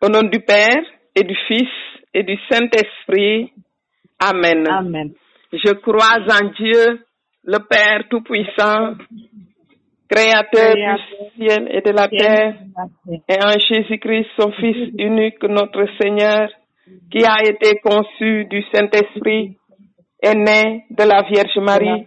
Au nom du Père et du Fils et du Saint-Esprit. Amen. Amen. Je crois en Dieu, le Père Tout-Puissant, Créateur du ciel et de la terre, et en Jésus-Christ, son Fils unique, notre Seigneur, qui a été conçu du Saint-Esprit, est né de la Vierge Marie,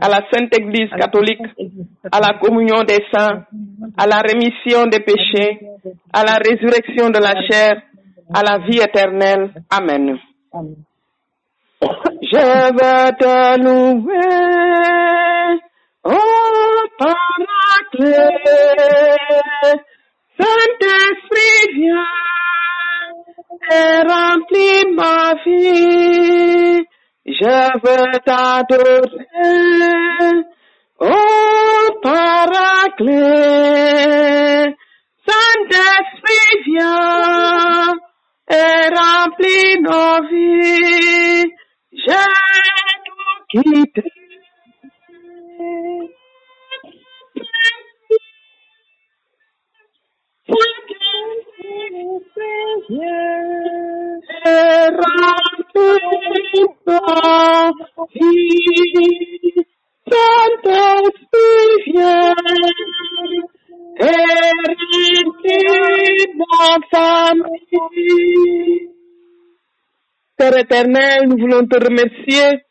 à la Sainte Église catholique, à la communion des saints, à la rémission des péchés, à la résurrection de la chair, à la vie éternelle. Amen. Je veux te louer, oh Paraclet, Saint-Esprit viens et remplis ma vie. Je veux t'adorer, oh Paraclet, Saint-Esprit viens et remplis nos vies. J'ai tout quitté. Et remplis Père éternel, nous voulons te remercier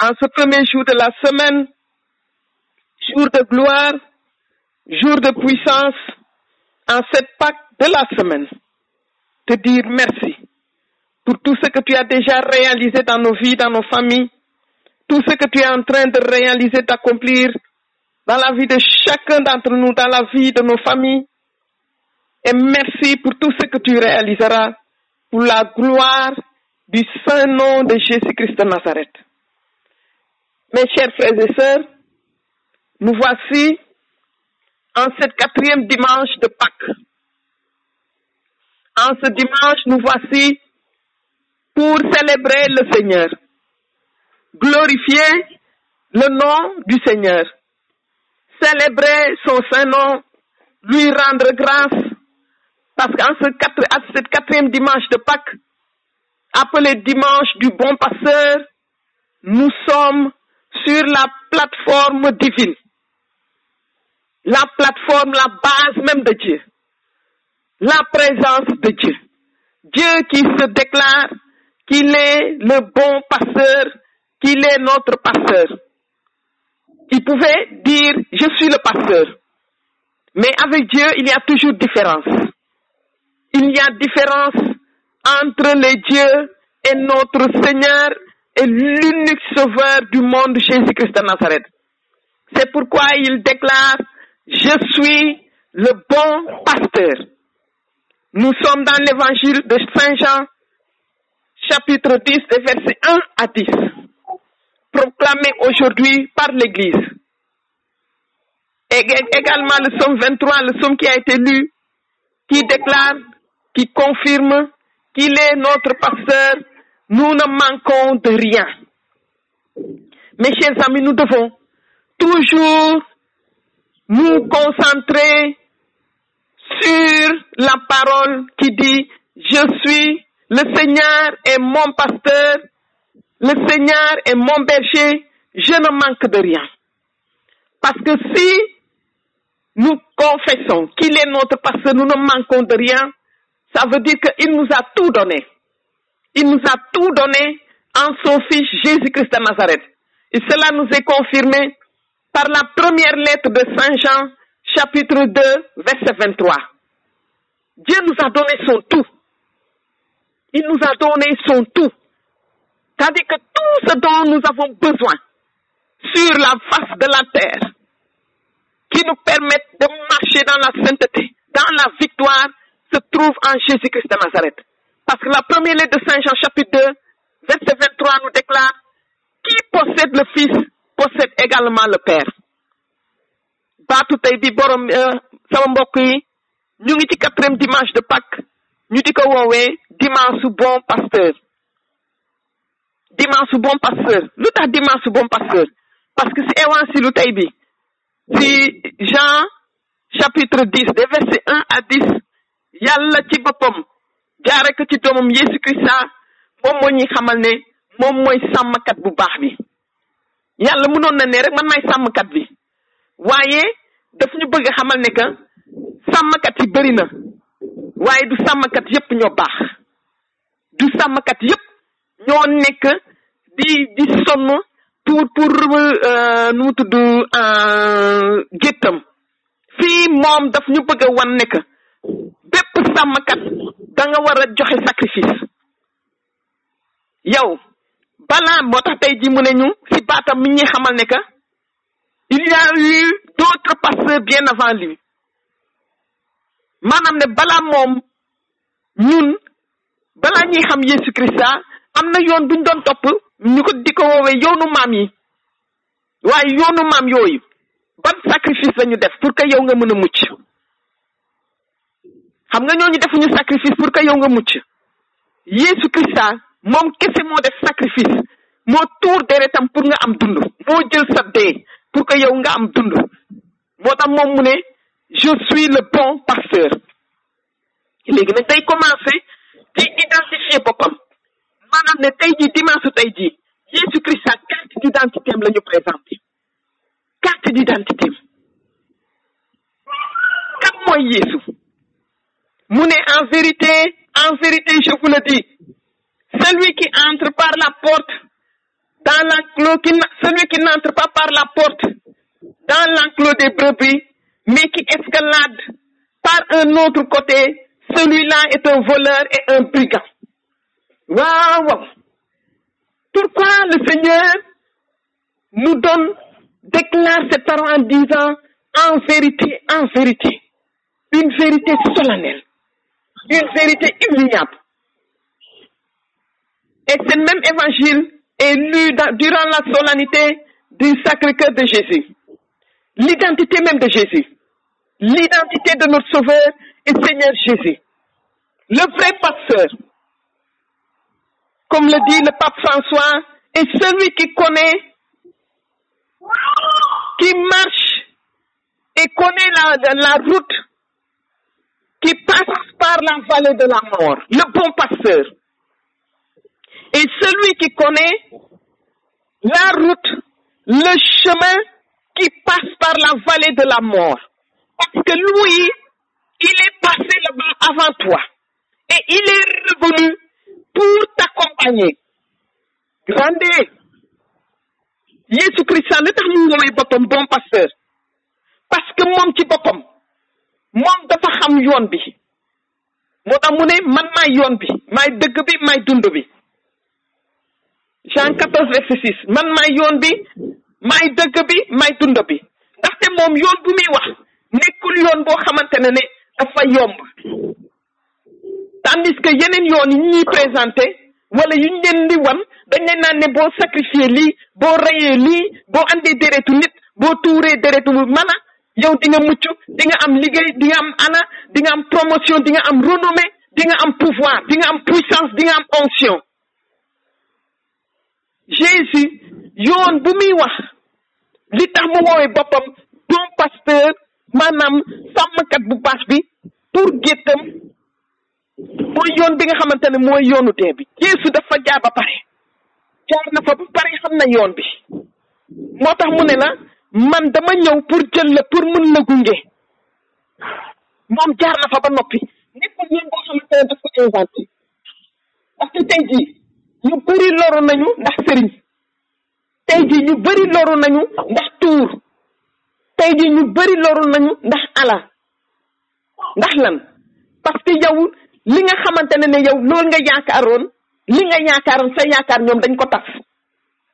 en ce premier jour de la semaine, jour de gloire, jour de puissance, en cette Pâque de la semaine. Te dire merci pour tout ce que tu as déjà réalisé dans nos vies, dans nos familles, tout ce que tu es en train de réaliser, d'accomplir dans la vie de chacun d'entre nous, dans la vie de nos familles. Et merci pour tout ce que tu réaliseras pour la gloire du saint nom de Jésus-Christ de Nazareth. Mes chers frères et sœurs, nous voici en cette quatrième dimanche de Pâques. En ce dimanche, nous voici pour célébrer le Seigneur, glorifier le nom du Seigneur, célébrer son saint nom, lui rendre grâce, parce qu'en ce cette quatrième dimanche de Pâques, appelé dimanche du bon pasteur, nous sommes sur la plateforme divine. La plateforme, la base même de Dieu. La présence de Dieu. Dieu qui se déclare qu'il est le bon pasteur, qu'il est notre pasteur. Il pouvait dire, je suis le pasteur. Mais avec Dieu, il y a toujours différence. Il y a différence entre les dieux et notre Seigneur et l'unique sauveur du monde, Jésus-Christ de Nazareth. C'est pourquoi il déclare, je suis le bon pasteur. Nous sommes dans l'évangile de Saint Jean, chapitre 10, versets 1 à 10, proclamé aujourd'hui par l'Église. Également le psaume 23, le psaume qui a été lu, qui déclare, qui confirme qu'il est notre pasteur, nous ne manquons de rien. Mes chers amis, nous devons toujours nous concentrer sur la parole qui dit, je suis, le Seigneur est mon pasteur, le Seigneur est mon berger, je ne manque de rien. Parce que si nous confessons qu'il est notre pasteur, nous ne manquons de rien, ça veut dire qu'il nous a tout donné. Il nous a tout donné en son Fils Jésus-Christ de Nazareth. Et cela nous est confirmé par la première lettre de Saint Jean, chapitre 2, verset 23. Dieu nous a donné son tout. Il nous a donné son tout. C'est-à-dire que tout ce dont nous avons besoin sur la face de la terre, qui nous permettent de marcher dans la sainteté, dans la victoire, se trouve en Jésus-Christ de Nazareth. Parce que la première lettre de Saint Jean chapitre 2, verset 23 nous déclare, qui possède le Fils possède également le Père. borom sama mbokk quatrième dimanche de Pâques ñu di ko woowee dimanche bon pasteur. Dimanche bon pasteur. Lu tax dimanche bon pasteur. Parce que si évangile tey bi si Jean chapitre 10 des versets 1 à 10 yàlla ci boppam jaare ko ci doomam Yesu Christa moom moo xamal ne moom mooy sàmmkat bu baax bi. Yàlla mënoon na ne rek man may sàmmkat bi. Waaye daf ñu bëgg xamal ne que sàmmkat yi bëri na. Waaye du sàmmkat yépp ñoo baax. du sàmmkat yépp ñoo nekk di di sonn pour pour nu mu tudd géttam. Fii moom daf ñu bëgg a wan ne que bépp sàmmkat da nga war a joxe sacrifice. Yow balaa moo tax tey ji mu ne ñu si baatam mi ñuy xamal ne que il y a d'autres pasteurs bien avant lui. Maanaam ne balaa moom ñun balaa ñuy xam Yesu Christa am na yoon buñ doon topp ñu ko di ko woowee yoonu maam yi. waaye yoonu maam yooyu ban sacrifice lañu def pour que yow nga mën a mucc? xam nga ñooñu defuñu sacrifice pour que yow nga mucc. Yesu Christa moom kese moo def sacrifice moo tuur deretam pour nga am dund moo jël sa dee pour que yow nga am dund. moo tax moom mu ne je suis le bon pasteur. Léegi nag day commencé ci identifier boppam. Maanaam dimanche tey jii Jésus Christ sa carte d'identité am la ñu présenté. Carte d'identité am. Kan mooy Yeesu mu en vérité en vérité je vous le dis celui qui entre par la porte dans l'enclos celui qui n'entre pas par la porte dans l'enclos des brebis mais qui escalade par un autre côté. Celui-là est un voleur et un brigand. Waaw pourquoi le Seigneur nous donne déclare cette parole en disant en vérité en vérité une vérité solennelle une vérité immuable. Et ce même évangile est lu durant la solennité du Sacré-Cœur de Jésus. L'identité même de Jésus. L'identité de notre Sauveur et Seigneur Jésus. Le vrai pasteur, comme le dit le pape François, est celui qui connaît, qui marche et connaît la, la route qui passe par la vallée de la mort. Le bon pasteur. Et celui qui connaît la route, le chemin qui passe par la vallée de la mort. Parce que lui, il est passé là-bas avant toi. Et il est revenu pour t'accompagner. Grandez. Yesu Christ li tax mu woowee boppam bon pasteur parce que moom ci boppam moom dafa xam yoon bi moo tax mu ne man maay yoon bi maay dëgg bi maay dund bi Jean 14 verset 6 man maay yoon bi maay dëgg bi maay dund bi. Ndaxte moom yoon bu muy wax nekkul yoon boo xamante ne ne dafa yomb. Tandis que yeneen yoon yi ñuy présenté wala yu ñu leen di wan dañ leen naan ne boo sacrifier lii boo reyee lii boo andee deretu nit boo tuuree deretu mana yow di nga mucc di nga am liggéey di nga am ana di nga am promotion di nga am renommée di nga am pouvoir di nga am puissance di nga am onction. Jésus yoon bu muy wax li tax mu woowee boppam bon pasteur maanaam sàmmkat bu baax bi pour géttam mooy yoon bi nga xamante ne mooy yoonu dee bi. Jéesu dafa jaar ba pare. Jaar na fa ba pare xam na yoon bi. Moo tax mu ne la man dama ñëw pour jël la pour mën la gunge. Moom jaar na fa ba noppi. Nekkul yoon boo xamante ne daf ko inventé. Parce que tey jii ñu bëri loru nañu ndax sëriñ. Tey jii ñu bëri loru nañu ndax tuur. Tey jii ñu bëri loru nañu ndax ala. Ndax lan? Parce que yow li nga xamante ne ne yow loolu nga yaakaaroon li nga yaakaaroon sa yaakaar ñoom dañ ko tas.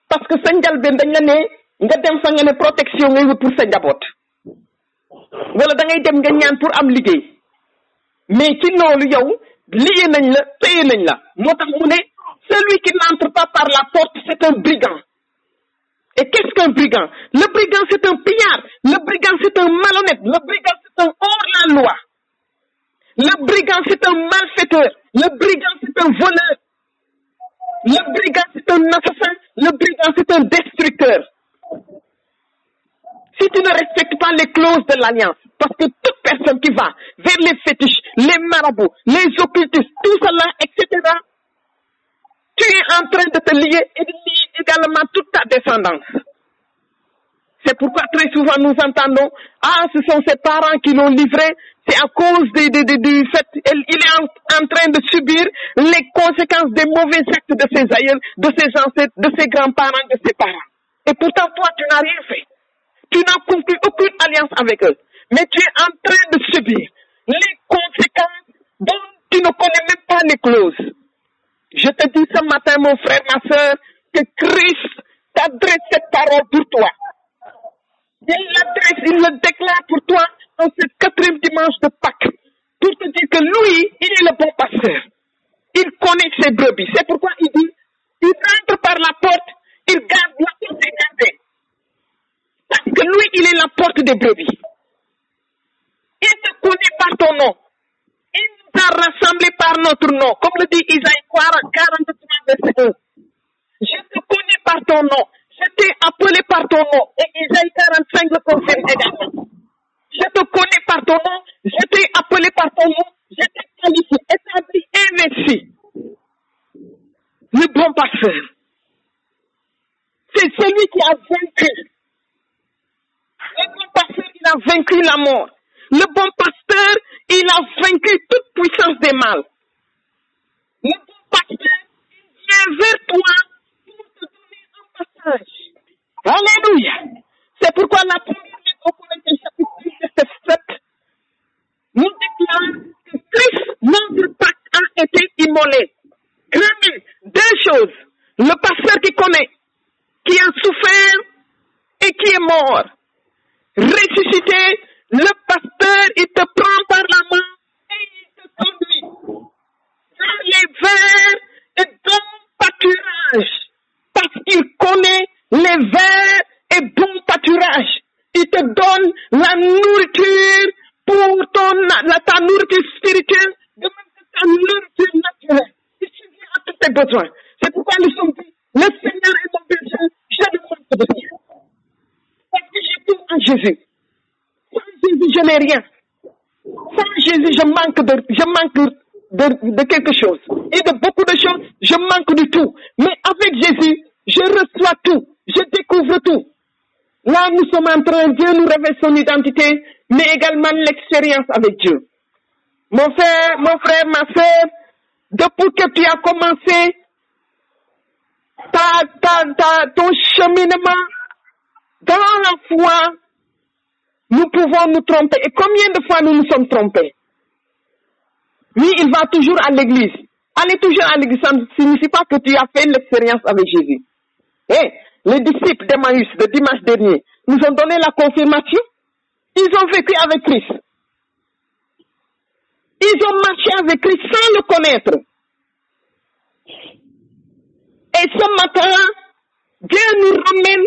Parce que sa njalbeen dañ la ne nga dem fa nga ne protection ngay wut pour sa njaboot. Wala da ngay dem nga ñaan pour am liggéey. Mais ci loolu yow lié nañ la téye nañ la. Moo tax mu ne celui qui n'entre pas par la porte c'est un brigand. Et qu'est-ce qu'un brigand? Le brigand c'est un pillard. Le brigand c'est un malhonnête. Le brigand c'est un hors-la-loi. Le brigand c'est un malfaiteur. Le brigand c'est un voleur. Le brigand c'est un assassin. Le brigand c'est un destructeur. Si tu ne respectes pas les clauses de l'alliance, parce que toute personne qui va vers les fétiches, les marabouts, les occultistes, tout cela, etc., tu es en train de te lier et de lier également toute ta descendance. C'est pourquoi très souvent nous entendons, ah, ce sont ses parents qui l'ont livré, c'est à cause du fait, il est en, en, train de subir les conséquences des mauvais actes de ses aïeux, de ses ancêtres, de ses grands-parents, de ses parents. Et pourtant, toi, tu n'as rien fait tu n'as conclu aucune alliance avec eux. Mais tu es en train de subir les conséquences dont tu ne connais même pas les clauses. Je te dis ce matin, mon frère, ma soeur, que Christ t'adresse cette parole pour toi. Il l'adresse, il le déclare pour toi en ce quatrième dimanche de Pâques. Pour te dire que lui, il est le bon pasteur. Il connaît ses brebis. C'est pourquoi il dit, il rentre par la porte, il garde la porte est gardée. Parce que lui, il est la porte des brebis. Il te connaît par ton nom. Il nous a par notre nom. Comme le dit Isaïe 43, verset 1. Je te connais par ton nom. Je t'ai appelé par ton nom. Et Isaïe 45 le confirme également. Je te connais par ton nom. Je t'ai appelé par ton nom. Je t'ai qualifié, établi, investi. Le bon pasteur. C'est celui qui a vaincu le bon pasteur, il a vaincu la mort. Le bon pasteur, il a vaincu toute puissance des mal. Le bon pasteur, il vient vers toi pour te donner un passage. Alléluia. C'est pourquoi la première lettre au Corinthiens chapitre 6, verset 7 nous déclare que Christ, notre pacte, a été immolé. Deux choses. Le pasteur qui connaît, qui a souffert et qui est mort ressuscité, le pasteur, il te prend par la main et il te conduit dans les verts et bons pâturages. Parce qu'il connaît les verts et bons pâturages. Il te donne la nourriture pour ton, la, ta nourriture spirituelle, de même que ta nourriture naturelle. Il suffit à tous tes besoins. C'est pourquoi nous sommes dit, le Seigneur est mon berger, je ne manque de rien. Parce que j'ai tout en Jésus. Sans Jésus, je n'ai rien. Sans Jésus, je manque de, je manque de, de quelque chose. Et de beaucoup de choses, je manque de tout. Mais avec Jésus, je reçois tout. Je découvre tout. Là, nous sommes en train, Dieu nous révèle son identité, mais également l'expérience avec Dieu. Mon frère, mon frère, ma soeur, depuis que tu as commencé ta, ta, ta, ton cheminement dans la foi, nous pouvons nous tromper. Et combien de fois nous nous sommes trompés? Oui, il va toujours à l'église. Aller toujours à l'église, ça ne signifie pas que tu as fait l'expérience avec Jésus. Eh, les disciples d'Emmaüs de dimanche dernier nous ont donné la confirmation. Ils ont vécu avec Christ. Ils ont marché avec Christ sans le connaître. Et ce matin, Dieu nous ramène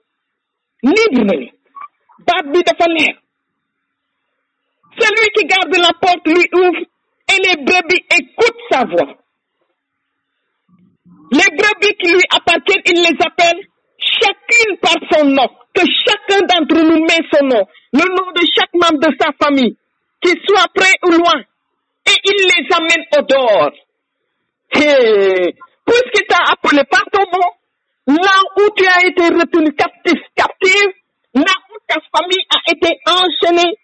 libre nañu baat bi celui qui garde la porte lui ouvre et les brebis écoutent sa voix. Les brebis qui lui appartiennent il les appelle chacune par son nom que chacun d'entre nous met son nom le nom de chaque membre de sa famille qu'il soit près ou loin et il les amène au dehors. Hey, puisqu'il t'a appelé par ton nom là où tu as été retenu captif, captive, là où ta famille a été enchaînée,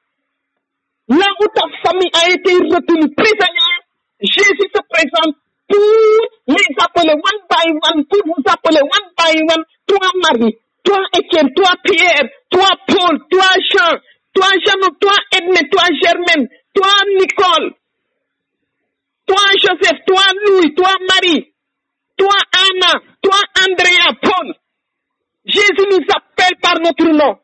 là où ta famille a été retenue prisonnière, Jésus se présente pour les appeler one by one, pour vous appeler one by one, toi Marie, toi Étienne, toi Pierre, toi Paul, toi Jean, toi Jean, toi Edmé, toi Germaine, toi Nicole, toi Joseph, toi Louis, nom.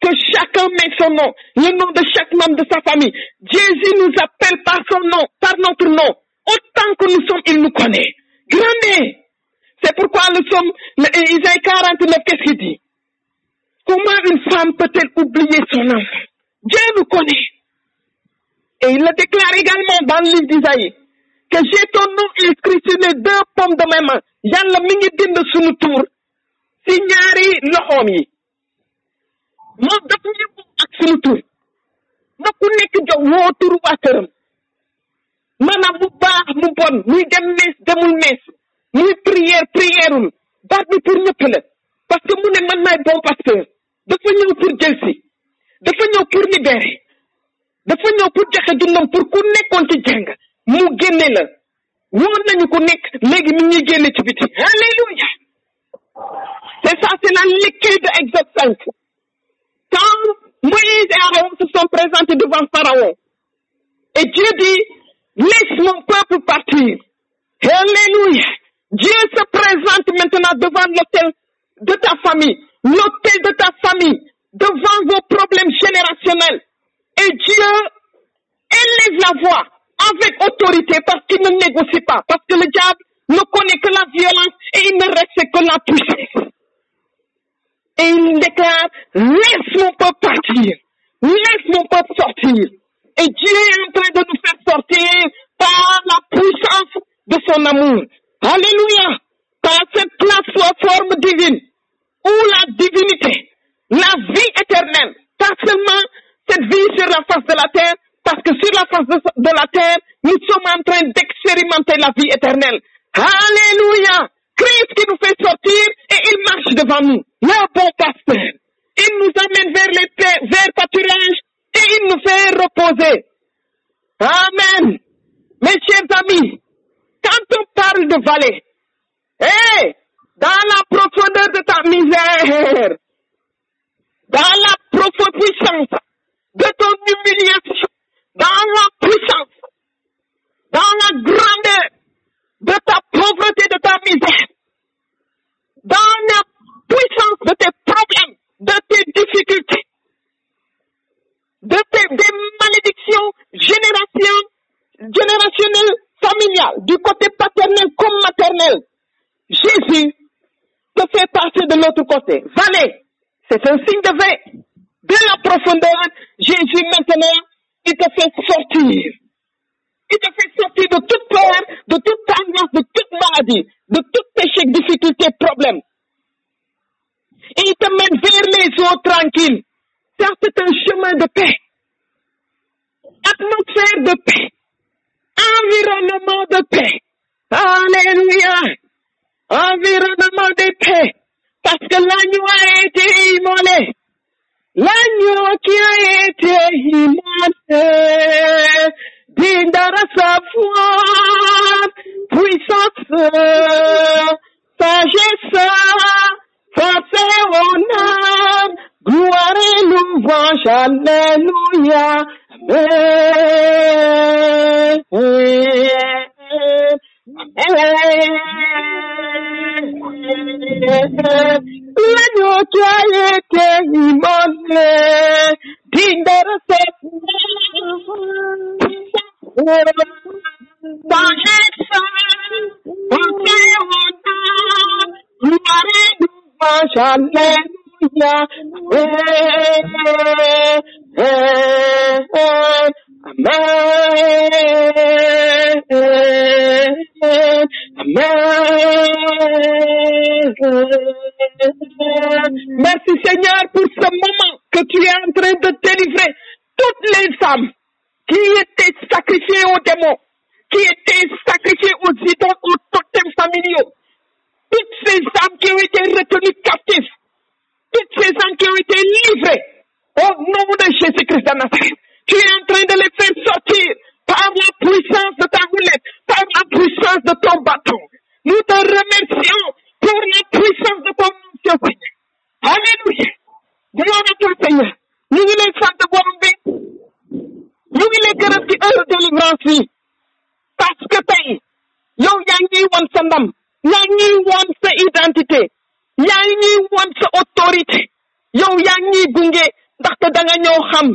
Que chacun met son nom, le nom de chaque membre de sa famille. Jésus nous appelle par son nom, par notre nom. Autant que nous sommes, il nous connaît. Grandez. C'est pourquoi nous sommes, Isaïe 49, qu'est-ce qu'il dit? Comment une femme peut-elle oublier son enfant? Dieu nous connaît. Et il le déclare également dans le livre d'Isaïe. Que j'ai ton nom inscrit sur les deux pommes de mes mains. Yàlla mi ngi bind sunu tur si ñaari loxoom yi. Moom daf ñu ak sunu tur. na ku nekk jox woo turu waa këram. maanaam mu baax mu bon muy dem mees demul mees muy prière prièreul baat bi pour ñëpp la. parce que mu ne man maay bon pasteur. dafa ñëw pour jël dafa ñëw pour libérer. dafa ñëw pour joxe dundam pour ku nekkoon ci jàng. mu génne la. woon nañu ku nekk. léegi mi ñuy génne ci biti. alléluia. c'est ça c'est la lecture de Exode 5 quand Moïse et Aaron se sont présentés devant Pharaon et Dieu dit laisse mon peuple partir. Alléluia. Dieu se présente maintenant devant l'autel de ta famille l'autel de ta famille devant vos problèmes générationnels. Et Dieu élève la voix avec autorité parce qu'il ne négocie pas, parce que le diable ne connaît que la violence et il ne respecte que la puissance. Et il déclare, laisse mon peuple partir, laisse mon peuple sortir. Et Dieu est en train de nous faire sortir par la puissance de son amour. Alléluia. Par cette plateforme divine, où la divinité, la vie éternelle, pas seulement cette vie sur la face de la terre, parce que sur la face de, de la terre, nous sommes en train d'expérimenter la vie éternelle. Alléluia! Christ qui nous fait sortir et il marche devant nous. Le bon pasteur. Il nous amène vers les vers pâturages et il nous fait reposer. Amen. Mes chers amis, quand on parle de vallée, hé, dans la profondeur de ta misère, dans la profonde puissance de ton humiliation, dans la puissance, dans la grandeur de ta pauvreté, de ta misère, dans la puissance de tes problèmes, de tes difficultés, de tes malédictions génération- générationnelles familiales, du côté paternel comme maternel. Jésus te fait passer de l'autre côté. Vallée, c'est un signe de veille. De la profondeur, Jésus maintenant, il te fait sortir. Il te fait sortir de toute peur, de toute angoisse, de toute maladie, de tout péché, difficulté, problème. Et il te mène vers les eaux tranquilles. Ça, c'est un chemin de paix. Atmosphère de paix. Environnement de paix. Alléluia. Environnement de paix. Parce que l'agneau a été immolé. L'agneau qui a été immolé. Digne de recevoir puissance, sagesse, force et honneur, gloire et louange, alléluia. Amen. L'agneau louange, alléluia. Amen. Amen. Merci Seigneur pour ce moment que tu es en train de délivrer toutes les âmes qui étaient sacrifiées aux démons, qui étaient sacrifiées aux idoles, aux totems familiaux. Toutes ces âmes qui ont été retenues captives, toutes ces âmes qui ont été livrées au nom de Jésus-Christ de Nazareth. Tu es en train de les faire sortir par la puissance de ta roulette, par la puissance de ton bâton. Nous te remercions pour la puissance de ton nom, Seigneur. Alléluia. Gloire à toi, Seigneur. ñu ngi lay sant borom bi ñu ngi lay gërëm ci heure délivrance yi parce que tey yow yaa ngi woon sa ndam yaa ngi woon sa identité yaa ngi woon sa autorité yow yaa ngi gunge ndaxte da nga ñëw xam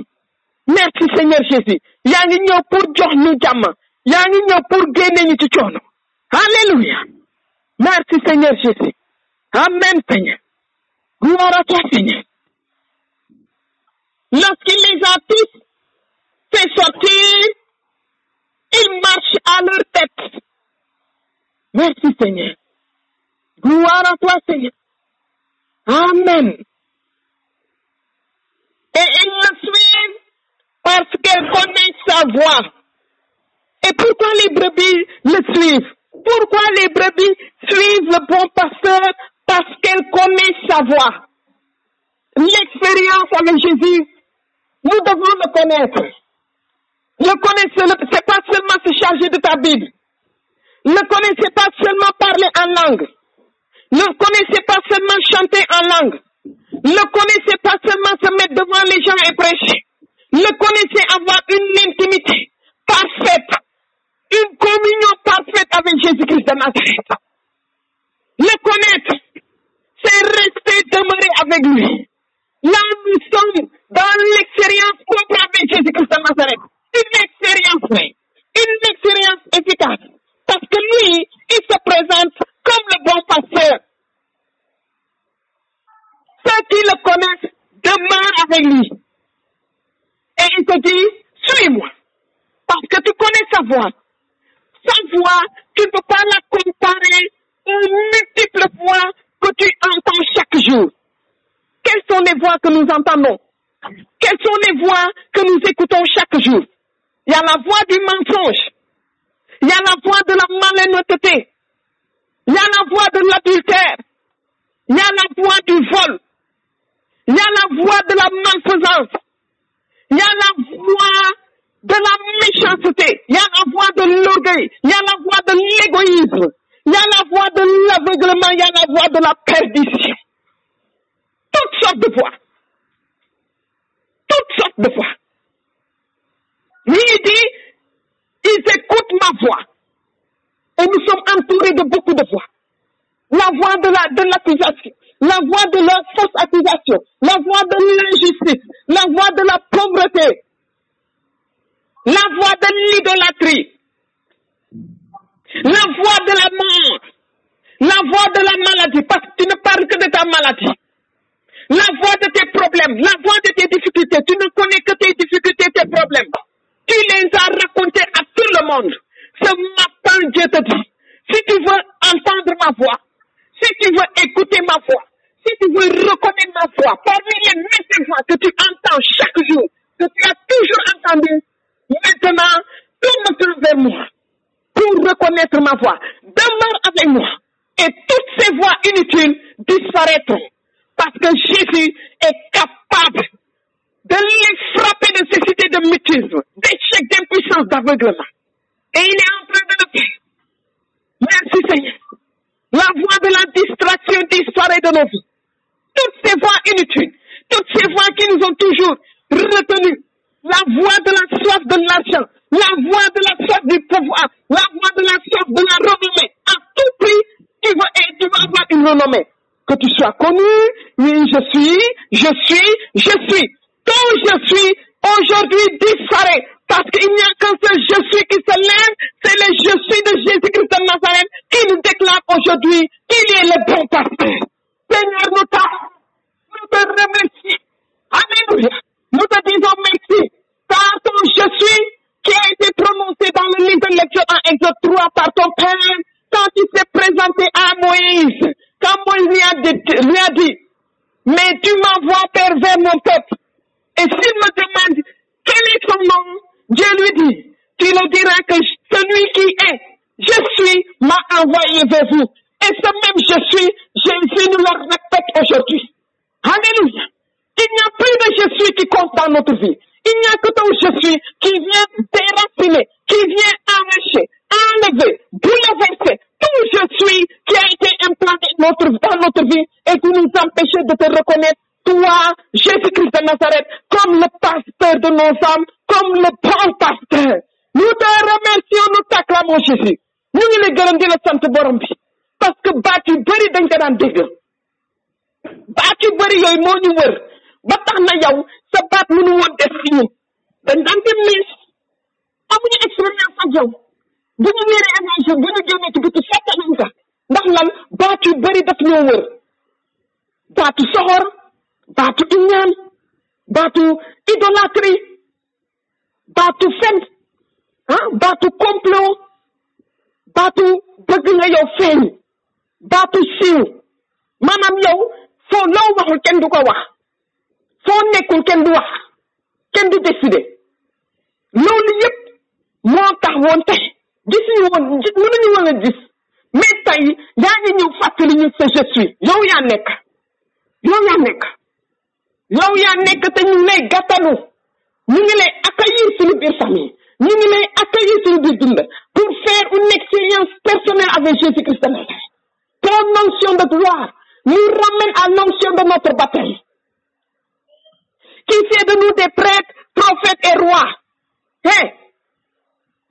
merci Seigneur Jésus yaa ngi ñëw pour jox ñu jàmm yaa ngi ñëw pour génne ñu ci coono alléluia merci Seigneur Jésus amen Seigneur gloire à toi Seigneur lorsqu'il les a tous fait sortir ils marchent à leur tête merci Seigneur gloire à toi Seigneur amen et ils le suivent parce qu'elles connaissent sa voix. Et pourquoi les brebis le suivent? Pourquoi les brebis suivent le bon pasteur? Parce qu'elles connaissent sa voix. L'expérience avec Jésus, nous devons le connaître. Le connaître, c'est pas seulement se charger de ta Bible. Le connaître, c'est pas seulement parler en langue. Connaître, c'est pas seulement chanter en langue. Connaître, c'est pas seulement se mettre devant les gens et prêcher. Le connaître, avoir une intimité parfaite, une communion parfaite avec Jésus-Christ de Nazareth. Le connaître, c'est rester demeuré avec lui. Là, nous sommes dans l'expérience propre avec Jésus-Christ de Nazareth. Une expérience, oui. Une expérience efficace. Parce que lui, il se présente comme le bon pasteur. Ceux qui le connaissent demeurent avec lui. Et il te dit, suis-moi. Parce que tu connais sa voix. Sa voix, tu ne peux pas la comparer aux multiples voix que tu entends chaque jour. Quelles sont les voix que nous entendons? Quelles sont les voix que nous écoutons chaque jour? Il y a la voix du mensonge. Il y a la voix de la malhonnêteté. Il y a la voix de l'adultère. Il y a la voix du vol. Il y a la voix de la malfaisance. Il y a la voix de la méchanceté. Il y a la voix de l'orgueil. Il y a la voix de l'égoïsme. Il y a la voix de l'aveuglement. Il y a la voix de la perdition. Toutes sortes de voix. Toutes sortes de voix. Lui il dit, ils écoutent ma voix. Et nous sommes entourés de beaucoup de voix. La voix de la, de l'accusation la voix de la fausse accusation, la voix de l'injustice, la voix de la pauvreté, la voix de l'idolâtrie, la voix de la mort, la voix de la maladie, parce que tu ne parles que de ta maladie, la voix de tes problèmes, la voix de tes difficultés, tu ne connais que tes difficultés, tes problèmes. Tu les as racontés à tout le monde. Ce matin, Dieu te dit, si tu veux entendre ma voix, si tu veux écouter ma voix, si tu veux reconnaître ma voix, parmi les mille voix que tu entends chaque jour, que tu as toujours entendu, maintenant, tourne-toi vers moi pour reconnaître ma voix. Demeure avec moi et toutes ces voix inutiles disparaîtront parce que Jésus est capable de les frapper de cécité de mutisme, d'échec, d'impuissance, d'aveuglement. Et il est en train de le faire. Merci Seigneur. La voix de la distraction disparaît de nos vies. Toutes ces voix inutiles, toutes ces voix qui nous ont toujours retenus, la voix de la soif de l'argent, la voix de la soif du pouvoir, la voix de la soif de la renommée, à tout prix, tu veux, et tu vas avoir une renommée. Que tu sois connu, oui, je suis, je suis, je suis. Ton je suis, aujourd'hui disparaît, parce qu'il n'y a qu'un seul je suis qui se lève, c'est le je suis de Jésus-Christ de Nazareth qui nous déclare aujourd'hui qu'il est le bon pasteur. Seigneur, nous, nous te remercions. Alléluia. Nous te disons merci par ton je suis qui a été prononcé dans le livre de lecture en Exode 3 par ton Père quand il s'est présenté à Moïse. Quand Moïse lui a dit, lui a dit mais tu m'envoies Père vers mon peuple. Et s'il me demande quel est son nom, Dieu lui dit, tu le diras que celui qui est, je suis, m'a envoyé vers vous. Et ce même je suis, Jésus nous le répète aujourd'hui. Alléluia de Jésus qui compte dans notre vie. Il n'y a que ton Jésus qui vient déraciner, qui vient arracher, enlever, bouleverser tout Jésus qui a été implanté dans notre vie et qui nous empêchait de te reconnaître, toi, Jésus-Christ de Nazareth, comme le pasteur de nos âmes, comme le bon pasteur. Nous te remercions, nous t'acclamons Jésus. Nous ngi lay gërëm la parce que baat yu bëri dañ ko daan dégg baat yu ba tax na yow sa baat mënu woon des fi ñun. Dañ daan dem mees amuñu expérience ak yow. Bu ñu ndax lan? Baat yu bëri daf ñoo wër. Baatu soxor baatu iñaan baatu idolâtrie baatu fen ah baatu complot baatu bëgg nga yow feeñ baatu siiw. Maanaam yow foo loo waxul kenn du ko wax. soo nekkul kenn du wax kenn du décider loolu yëpp moo tax woon tey gis ñu woon gis mënuñu woon a gis mais tey yaa ngi ñëw fàttali ñu sa je suis yow yaa nekk yow yaa nekk yow yaa nekk te ñu ngi lay gàttalu ñu ngi lay accueillir suñu biir famille ñu ngi lay accueillir suñu biir dund pour faire une expérience personnelle avec Jésus-Christ de Nazareth. ton onction de gloire. Nous ramène à l'onction de notre baptême. Qui fait de nous des prêtres, prophètes et rois. Hein?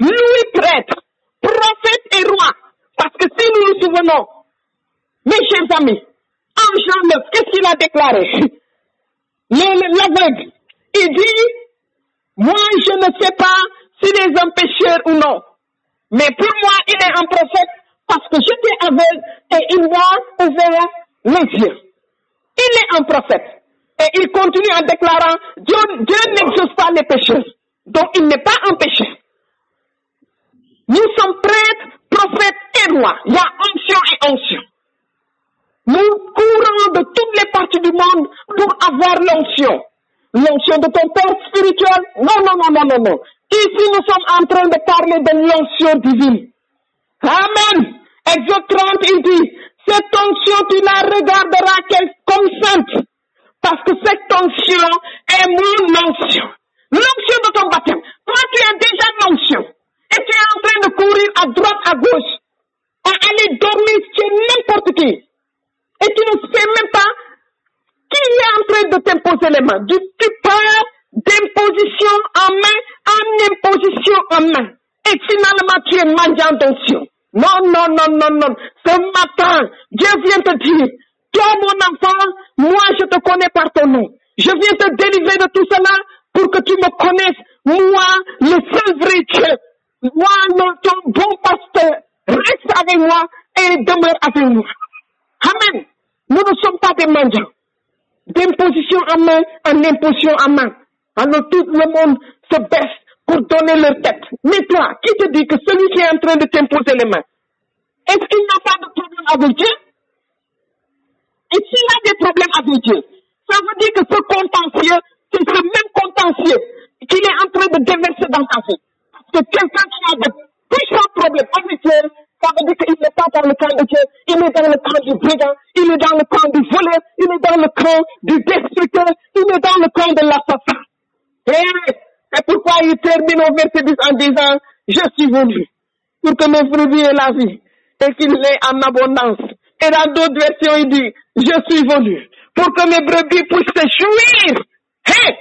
Lui prêtre, prophète et roi. Parce que si nous nous souvenons, mes chers amis, en Jean 9, qu'est-ce qu'il a déclaré? L'aveugle, il dit, moi je ne sais pas s'il est un pécheur ou non. Mais pour moi, il est un prophète parce que j'étais aveugle et il m'a ouvert les yeux. Il est un prophète. Et il continue en déclarant, Dieu, Dieu n'exauce pas les pécheurs. Donc il n'est pas un pécheur. Nous sommes prêtres, prophètes et rois. Il y a onction et onction. Nous courons de toutes les parties du monde pour avoir l'onction. L'onction de ton père spirituel? Non, non, non, non, non, non. Ici, nous sommes en train de parler de l'onction divine. Amen. Exode 30, il dit, cette onction, tu la regarderas comme sainte. Parce que cette onction est mon onction. L'onction de ton baptême. Toi, tu as déjà l'onction. Et tu es en train de courir à droite, à gauche. À aller dormir chez n'importe qui. Et tu ne sais même pas qui est en train de t'imposer les mains. Tu, pars d'imposition en main en imposition en main. Et finalement, tu es mendiant d'onction. Non, non, non, non, non. Ce matin, Dieu vient te dire, toi, mon enfant, moi, je te connais par ton nom. Je viens te délivrer de tout cela pour que tu me connaisses. Moi, le seul vrai Dieu. Moi, ton bon pasteur. Reste avec moi et demeure avec moi. Amen. Nous ne sommes pas des mendiants. D'imposition en main en imposition en main. Alors tout le monde se baisse pour donner leur tête. Mais toi, qui te dit que celui qui est en train de t'imposer les mains, est-ce qu'il n'a pas de problème avec Dieu? Et s'il a des problèmes avec Dieu, ça veut dire que ce contentieux, c'est ce même contentieux qu'il est en train de déverser dans ta vie. Parce que quelqu'un qui a de puissants problèmes avec Dieu, ça veut dire qu'il n'est pas dans le camp de Dieu, il est dans le camp du brigand, il est dans le camp du voleur, il est dans le camp du destructeur, il est dans le camp de l'assassin. C'est pourquoi il termine au verset 10 en disant, je suis venu pour que brebis aient la vie et qu'il l'ait en abondance. Et dans d'autres versions, il dit, je suis venu pour que mes brebis puissent se jouir. Hey,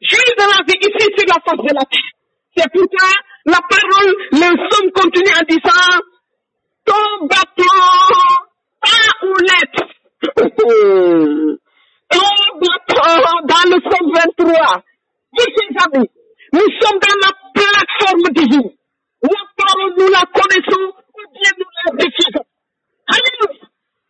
jouir de la vie ici sur la face de la terre. C'est pourquoi la parole, le somme continue en disant, ton bâton, ta houlette. ton bâton, dans le somme 23. Mes chers amis, nous sommes dans la plateforme divine. La parole, nous la connaissons ou bien nous la diffusons. Alléluia.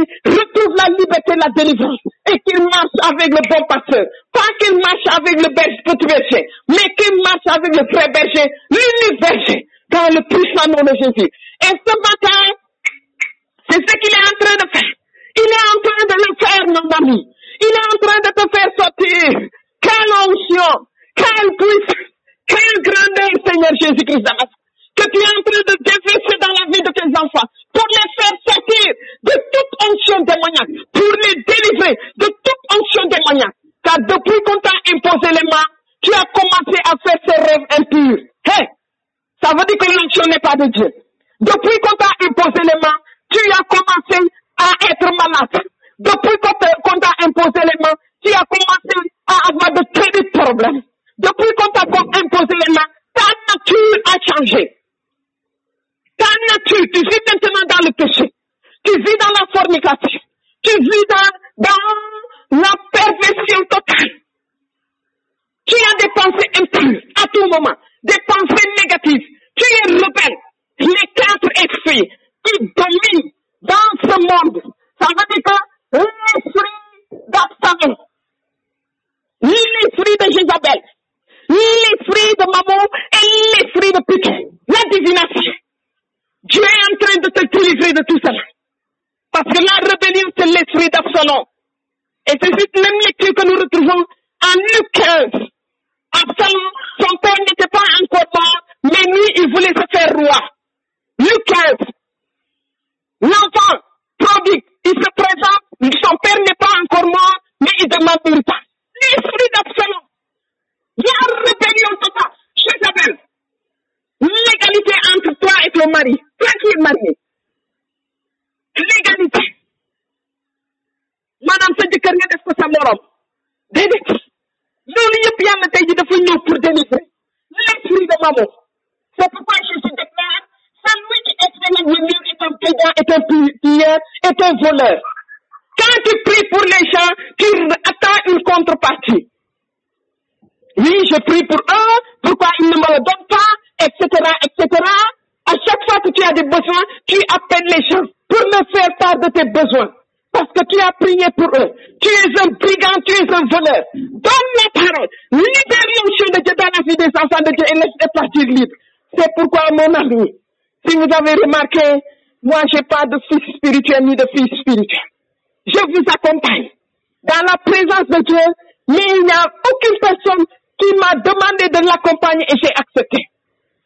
ne la liberté, la délivrance et qu'ils marchent avec le bon pasteur. Pas qu'ils marchent avec le berger, mais qu'ils marchent avec le vrai berger, l'unique dans le puissant nom de Jésus. Et ce matin, c'est ce qu'il est en train de faire. Il est en train de le faire, mon ami. Il est en train de te faire sortir. Quelle onction, quelle puissance, Seigneur Jésus-Christ que tu es en train de déverser dans la vie de tes enfants pour les faire sortir de toute onction démoniaque, pour les délivrer de toute onction démoniaque. Car depuis qu'on t'a imposé les mains, tu as commencé à faire ces rêves impurs. Hey, ça veut dire que l'onction n'est pas de Dieu. Depuis qu'on t'a imposé les mains, tu as commencé à être malade. Depuis qu'on t'a imposé les mains, tu as commencé à avoir de très problèmes qu'on t'a imposé les mains, ta nature a changé. Ta nature, tu vis maintenant dans le péché. Tu vis dans la fornication. Tu vis dans, dans la perversion totale. Tu as des pensées impures à tout moment, des pensées négatives. Tu es rebelle. Les quatre esprits qui dominent dans ce monde. Ça veut dire que l'esprit d'Absalom, l'esprit de Jézabel, l'esprit de Maman et l'esprit de Piquet, la divination. Dieu est en train de te délivrer de tout cela. Parce que la rébellion, c'est l'esprit d'Absalom. Et c'est cette même lecture que nous retrouvons en Luc 15. Absalom, son père n'était pas encore mort, mais lui, il voulait se faire roi. Luc 15. L'enfant prodigue, il se présente, son père n'est pas encore mort, mais il demande une part. L'esprit d'Absalom. La rébellion totale. Jézabel. L'égalité entre toi et ton mari. Toi qui es marié. L'égalité. maanaam sa jëkkër nga def ko sa morom déedéet loolu yëpp yàlla tey ji dafa ñëw pour délivrer l'esprit de maman c'est pourquoi Jésus déclare celui qui extermine le mur est un paysan est un pilleur est un voleur quand tu pries pour les gens tu attends une contrepartie oui je prie pour eux pourquoi ils ne me le donnent pas etc etc à chaque fois que tu as des besoins tu appelles les gens pour me faire part de tes besoins parce que tu as prié pour eux. Tu es un brigand, tu es un voleur. Donne la parole. Libère l'onction de Dieu dans la vie des enfants de Dieu et laisse-les partir libres. C'est pourquoi, mon ami, si vous avez remarqué, moi, j'ai pas de fils spirituel ni de fils spirituel. Je vous accompagne dans la présence de Dieu, mais il n'y a aucune personne qui m'a demandé de l'accompagner et j'ai accepté.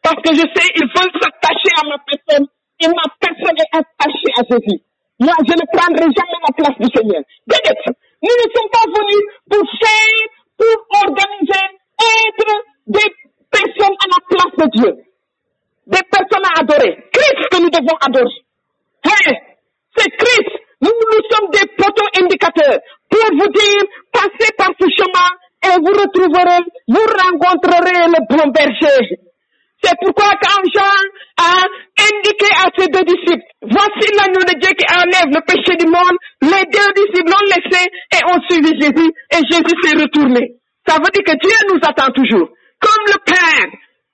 Parce que je sais, ils veulent s'attacher à ma personne et ma personne est attachée à Jésus. Moi, je ne prendrai jamais la place du Seigneur. Dédette, nous ne sommes pas venus pour faire, pour organiser, être des personnes à la place de Dieu. Des personnes à adorer. Christ que nous devons adorer. Hein, c'est Christ. Nous, nous sommes des poteaux indicateurs pour vous dire, passez par ce chemin et vous retrouverez, vous rencontrerez le bon berger. C'est pourquoi quand Jean a indiqué à ses deux disciples, voici l'agneau de Dieu qui enlève le péché du monde, les deux disciples l'ont laissé et ont suivi Jésus et Jésus s'est retourné. Ça veut dire que Dieu nous attend toujours. Comme le Père,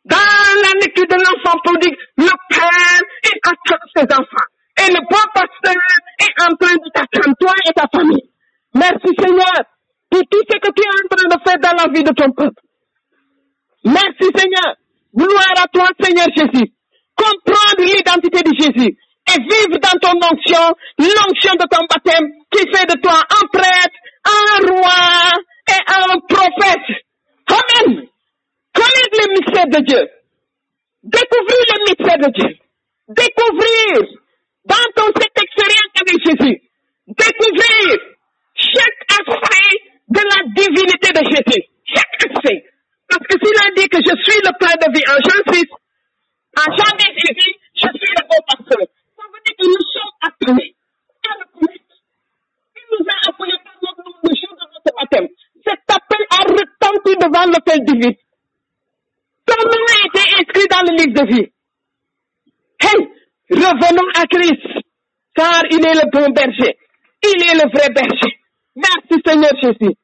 dans la lecture de l'enfant prodigue, le Père est attend ses enfants. Et le bon pasteur est en train de t'attendre, toi et ta famille. Merci Seigneur pour tout ce que tu es en train de faire dans la vie de ton peuple. Merci Seigneur. Gloire à toi, Seigneur Jésus. Comprendre l'identité de Jésus et vivre dans ton onction, l'onction de ton baptême qui fait de toi un prêtre, un roi et un prophète. Amen. Connaître les mystères de Dieu. Découvrir les mystères de Dieu. Découvrir dans ton cette expérience avec Jésus. Découvrir chaque aspect de la divinité de Jésus. Chaque aspect. Parce que s'il a dit que je suis le plein de vie en Jean 6, en Jean 10, il dit, je suis le bon pasteur. Ça veut dire que nous sommes appelés à le connaître. Il nous a appelés par notre nom le jour de notre baptême. Cet appel a retenti devant l'autel divin. Dans le livre de vie. Hey, revenons à Christ, car il est le bon berger. Il est le vrai berger. Merci Seigneur Jésus.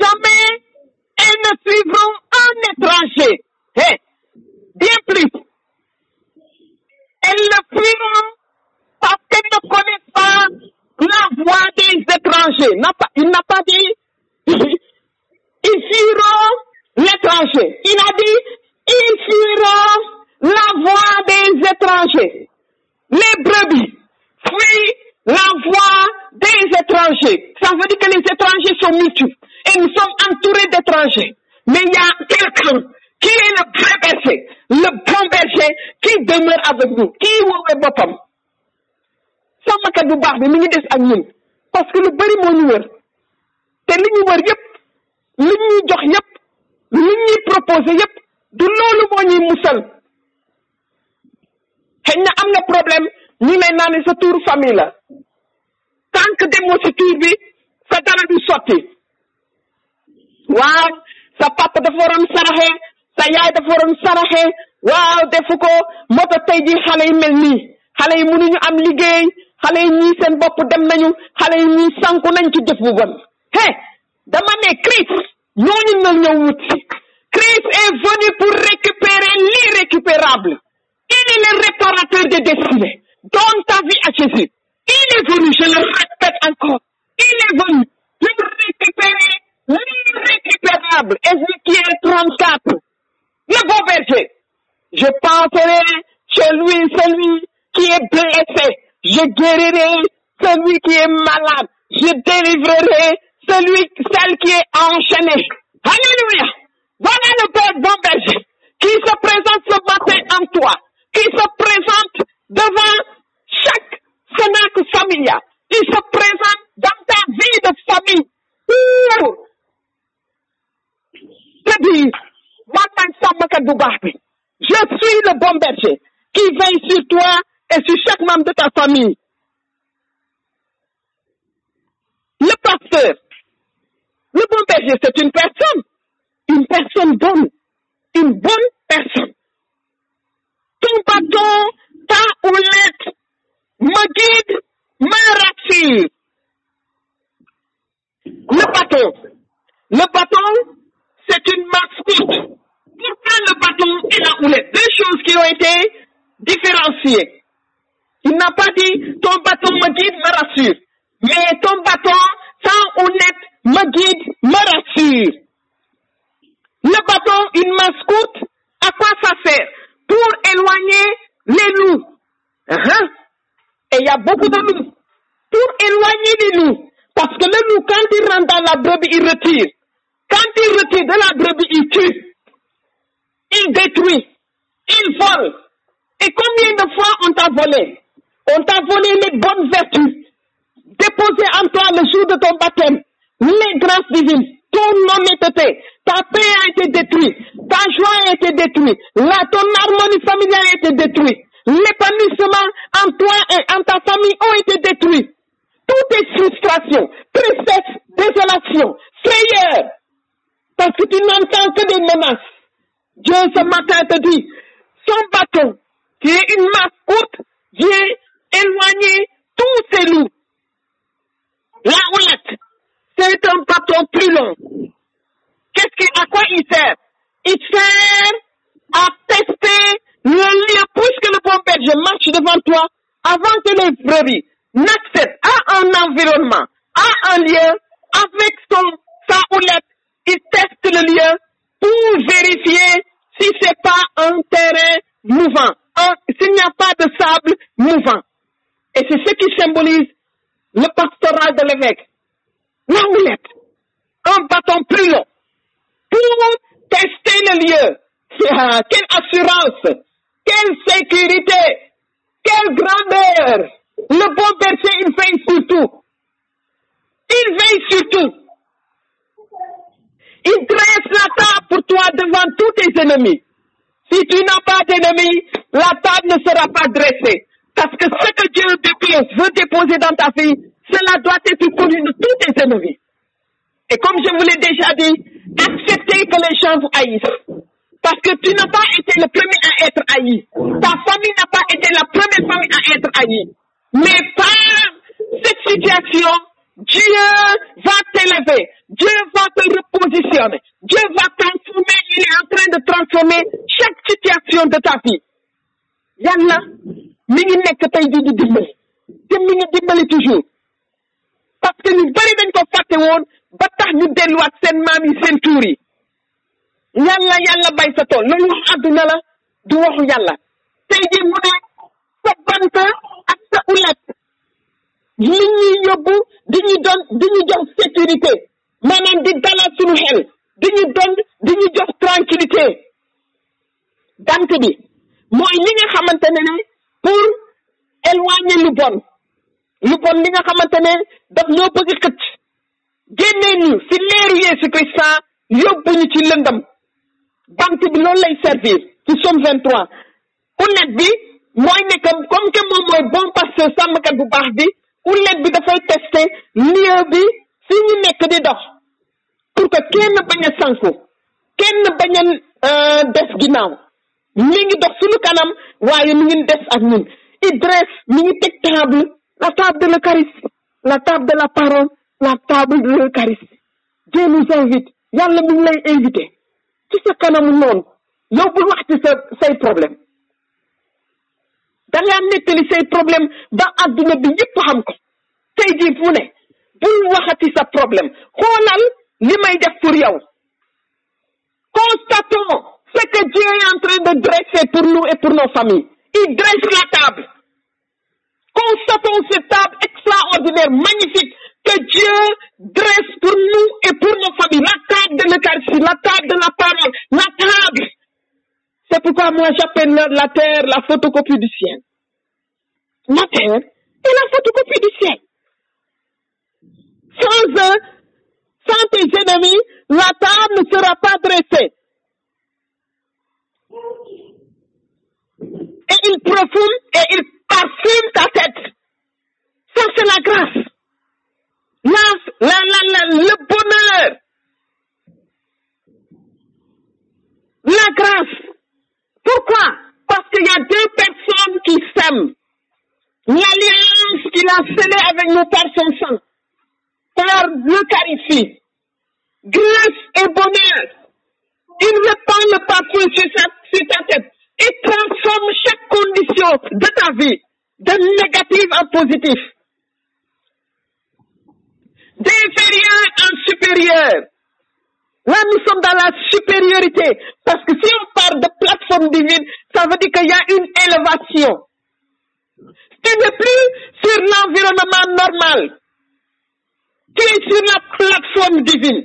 jamais elles ne suivront un étranger. Hey, bien plus. Elles le fuiront parce qu'elles ne connaissent pas la voix des étrangers. Il n'a pas dit, ils fuiront l'étranger. Il a dit, ils fuiront la voie des étrangers. Les brebis fuient la voie des étrangers. Ça veut dire que les étrangers sont mutus et nous sommes entourés d'étrangers. Mais il y a quelqu'un qui est le vrai berger, le bon berger qui demeure avec nous, qui woowee boppam. sàmmkat bu baax parce que lu bëri moo li ñuy jox yépp liñ ñuy proposé yépp du loolu moo ñuy musal. Xëy na am na problème ñu lay naan sa tuur famille la. Que demoo si tuur bi sa dara du sotti. Waaw sa papa dafa waroon saraxe sa yaay dafa waroon saraxe waaw defu ko. Moo tey jii xale yi mel nii xale yi mënuñu am liggéey xale yi ñii seen bopp dem nañu xale yi ñii sanku nañ ci jëf bu bon. He dama ne Christ ñooñu na Christ est venu pour récupérer l'irrécupérable. Il est le réparateur des destinées. Donne ta vie à Jésus. Il est venu je le répète encore. Il est venu pour récupérer l'irrécupérable. Ézéchiel 34 le bon berger je penserai chez lui celui qui est blessé. Je guérirai celui qui est malade. Je délivrerai celui celle qui est enchaînée. Alléluia. Voilà le Père bon berger qui se présente ce matin en toi qui se présente devant chaque cénacle familial qui se présente dans ta vie de famille. Je suis le bon berger qui veille sur toi et sur chaque membre de ta famille. Le pasteur le bon berger c'est une personne. Une personne bonne. Une bonne personne. Ton bâton ta houlette me guide me rassure le bâton. Le bâton c'est une mascotte. Pourquoi le bâton et la houlette? Deux choses qui ont été différenciées. Il n'a pas dit ton bâton me guide me rassure mais ton bâton sans houlette me guide me rassure. Le bâton une mascotte à quoi ça sert? Pour éloigner les loups. Uh-huh. et il y a beaucoup de loups. Pour éloigner les loups. Parce que le loup quand il rentre dans la brebis il retire. Quand il retire de la brebis il tue. Il détruit. Il vole. Et combien de fois on t'a volé? On t'a volé les bonnes vertus. Déposées en toi le jour de ton baptême les grâces divines ton honnêteté ta paix a été détruite. Ta joie a été détruite. Ton harmonie familiale a été détruite. L'épanouissement en toi et en ta famille ont été détruits. Toutes tes frustrations tristesse désolation frayeur parce que tu n'entends que des menaces. Dieu ce matin te dit son bâton qui est une masse courte vient éloigner tous ces loups. La houlette c'est un bâton plus long. Qu'est-ce qui à quoi il sert? Il sert à tester le lieu puisque le bon berger marche devant toi avant que les brebis n'accèdent à un environnement à un lieu avec son sa houlette. Il teste le lieu pour vérifier si c'est pas un terrain mouvant s'il n'y a pas de sable mouvant. Et c'est ce qui symbolise le pastoral de l'évêque la houlette un bâton plus long. Pour tester le lieu. Quelle assurance. Quelle sécurité. Quelle grandeur. Le bon berger il veille sur tout. Il veille sur tout. Il dresse la table pour toi devant tous tes ennemis. Si tu n'as pas d'ennemis la table ne sera pas dressée parce que ce que Dieu veut déposer dans ta vie cela doit être connu de tous tes ennemis et comme je vous l'ai déjà dit acceptez que les gens vous haïssent parce que tu n'as pas été le premier à être haï. Ta famille n'a pas été la première famille à être haïe. Mais par cette situation, Dieu va t'élever. Dieu va te repositionner. Dieu va transformer, il est en train de transformer chaque situation de ta vie. Yàlla mi ngi nekk tey jii di dimbali. Te mi ngi dimbali toujours. Parce que ñu bari dañ ko fàtte woon ba tax ñu delluwaat seen maam yi seen tuur yi. Yàlla yàlla bay sa tool. Loolu wax àdduna la du waxu yàlla. Tey jii mu ne sa bant ak sa ulet li ñuy yóbbu di ñu doon di ñu jox sécurité. Maanaam di dalal suñu xel. Di ñu doon di ñu jox tranquillité. Dant bi mooy li nga xamante ne pour éloigner lu bon. Lu bon li nga xamante daf ñoo bëgg xëcc. Ñu si leeru Christ yóbbu ñu ci lëndam bant bi loolu lay servir. Ci Somme 23 unet bi mooy ne comme que moom mooy bon pasteur sàmmkat bu baax bi bi dafay tester lieu bi fi ñu nekk di dox. Pour que kenn bañ a kenn bañ a des ginnaaw mi ngi dox suñu kanam waaye mi ngi des ak ñun. Il dresse mi ngi teg table la table de l'Eucharistie la table de la parole la table de l'Eucharistie Dieu nous invite yàlla mi ngi lay invité. Ci sa kanamu noonu yow bul wax ci sa say problème. Da ngaa nettali say problème ba adduna bi yëpp xam ko. Tey jii fu ne bul waxati sa problème. Xoolal li may def pour yow. Constatons ce que Dieu est en train de dresser pour nous et pour nos familles. Il dresse la table. Constatons cette table extraordinaire magnifique que Dieu dresse pour nous et pour nos familles. La table de l'Eucharistie la table de la parole la table. C'est pourquoi moi j'appelle la terre la photocopie du ciel. La terre est la photocopie du ciel. Sans eux sans tes ennemis la table ne sera pas dressée et il profume et il parfume ta tête. Ça c'est la grâce. La la la le bonheur. La grâce. Pourquoi? Parce qu'il y a deux personnes qui s'aiment. L'alliance qu'il a scellée avec nous par son sang par l'Eucharistie. Grâce et bonheur il répand le parfum sur sur ta tête. Et transforme chaque condition de ta vie de négative en positif. D'inférieur en supérieur. Là nous sommes dans la supériorité. Parce que si on parle de plateforme divine ça veut dire qu'il y a une élévation. Tu n'es plus sur l'environnement normal. Tu es sur la plateforme divine